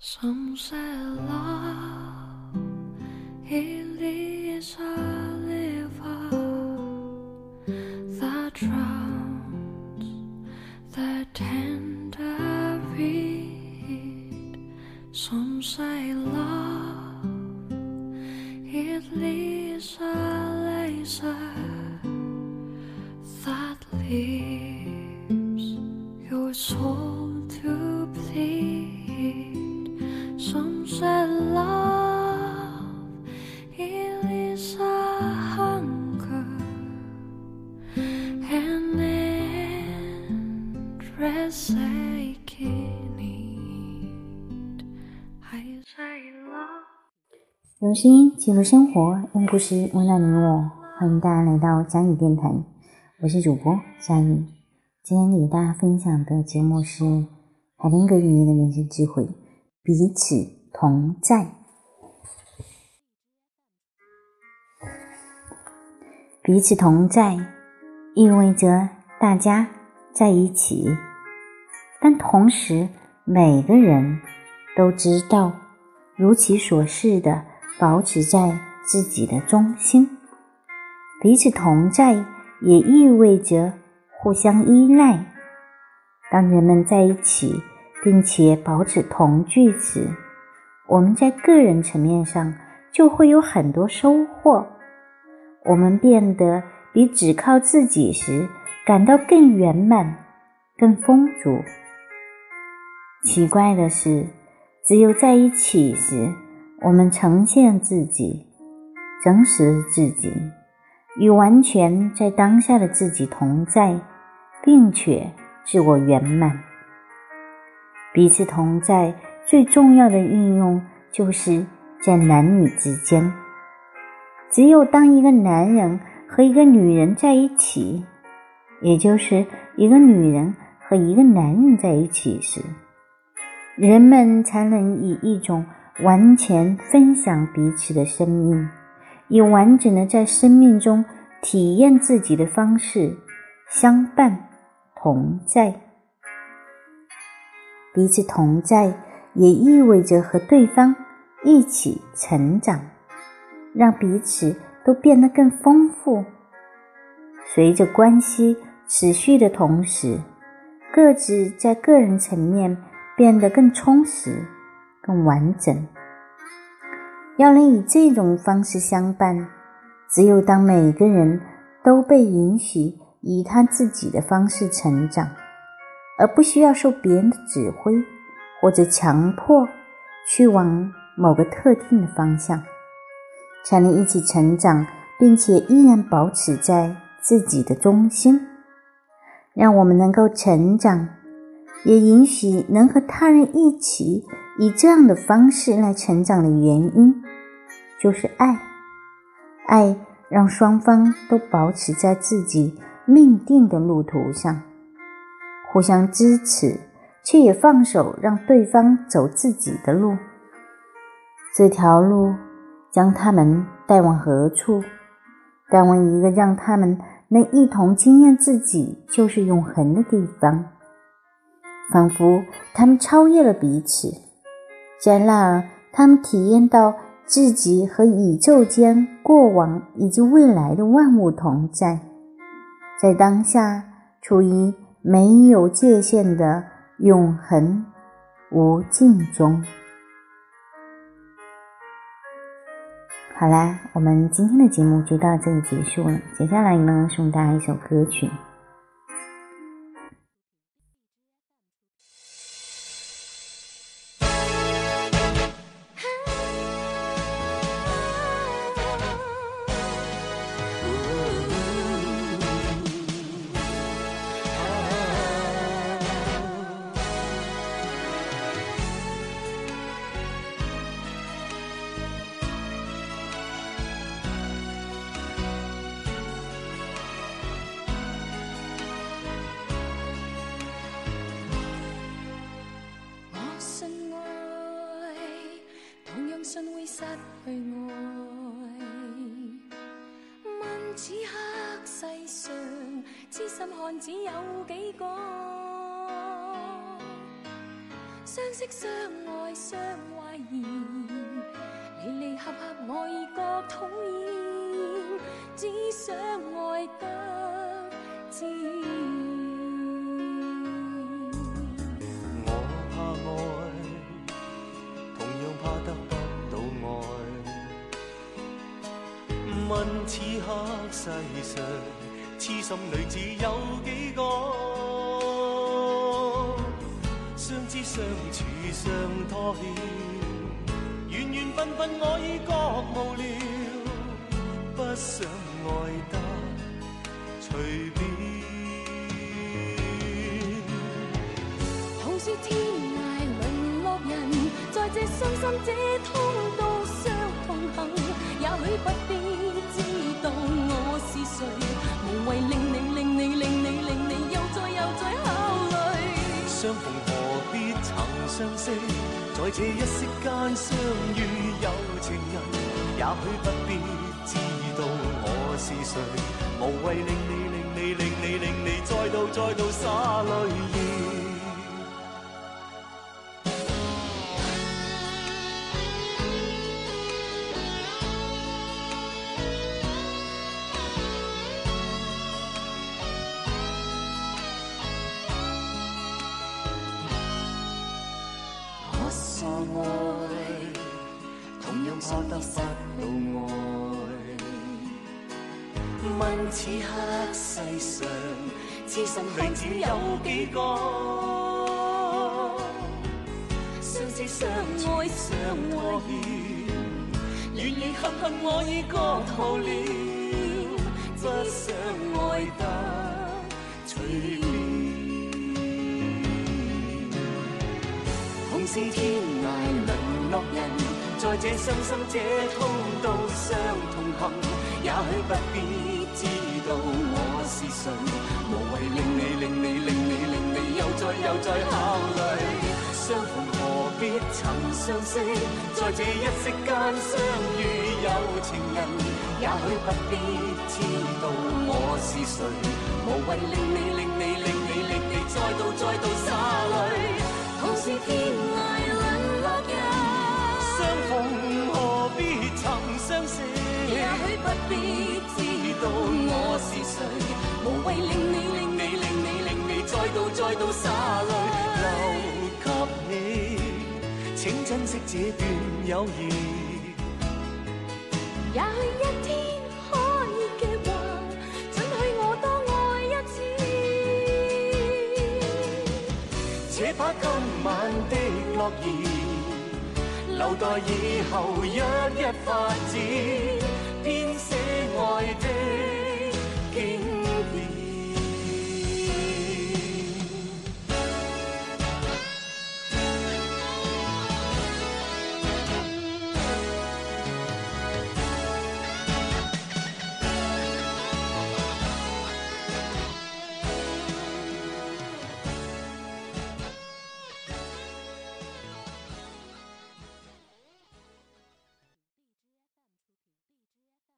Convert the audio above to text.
Some say love it is a river that drowns the tender reed. Some say love it is a laser that leaves 用声音记录生活，用故事温暖你我。欢迎大家来到佳宇电台，我是主播佳宇。今天给大家分享的节目是海天格爷爷的人生智慧：彼此同在。彼此同在，意味着大家在一起，但同时每个人都知道如其所示的保持在自己的中心。彼此同在也意味着互相依赖。当人们在一起，并且保持同居时，我们在个人层面上就会有很多收获。我们变得比只靠自己时感到更圆满、更丰足。奇怪的是，只有在一起时，我们呈现自己，真实自己，与完全在当下的自己同在，并且自我圆满。彼此同在最重要的运用，就是在男女之间。只有当一个男人和一个女人在一起，也就是一个女人和一个男人在一起时，人们才能以一种完全分享彼此的生命，以完整的在生命中体验自己的方式相伴同在。彼此同在，也意味着和对方一起成长。让彼此都变得更丰富。随着关系持续的同时，各自在个人层面变得更充实、更完整。要能以这种方式相伴，只有当每个人都被允许以他自己的方式成长，而不需要受别人的指挥或者强迫去往某个特定的方向。才能一起成长，并且依然保持在自己的中心，让我们能够成长，也允许能和他人一起以这样的方式来成长的原因，就是爱。爱让双方都保持在自己命定的路途上，互相支持，却也放手让对方走自己的路。这条路。将他们带往何处？带往一个让他们能一同惊艳自己就是永恒的地方，仿佛他们超越了彼此，在那儿，他们体验到自己和宇宙间过往以及未来的万物同在，在当下处于没有界限的永恒无尽中。好啦，我们今天的节目就到这里结束了。接下来呢，送大家一首歌曲。痴心汉子有几个？相识相爱相怀疑，离离合合我已觉讨厌，只想爱得自我怕爱，同样怕得不到爱。问此刻世上，痴心女子有几个？相知相处相拖欠，缘缘分分我已觉无聊，不想爱得随便。同是天涯沦落人，在这伤心这痛都相同行。也许不必为令你令你令你令你又再又再考虑。相逢何必曾相识，在这一息间相遇有情人，也许不必知道我是谁，无谓令你令你令你令你再度再度洒泪。爱，同样怕得不到爱。问此刻世上，痴心女子有几个？相知相爱相拖欠，缘缘合合我已觉徒了，不想爱得随同是天涯沦落人，在这伤心这痛都相同行。也许不必知道我是谁，无谓令你令你令你令你又再又再考虑。相逢何必曾相识，在这一息间相遇有情人。也许不必知道我是谁，无谓令你令你令你令你再度再度洒泪。是天涯沦落人，相逢何必曾相识？也许不必知道我是谁，无谓令你令你令你令你再度再度洒泪，留给你，请珍惜这段友谊。也許一天把今晚的诺言，留待以后一一发展，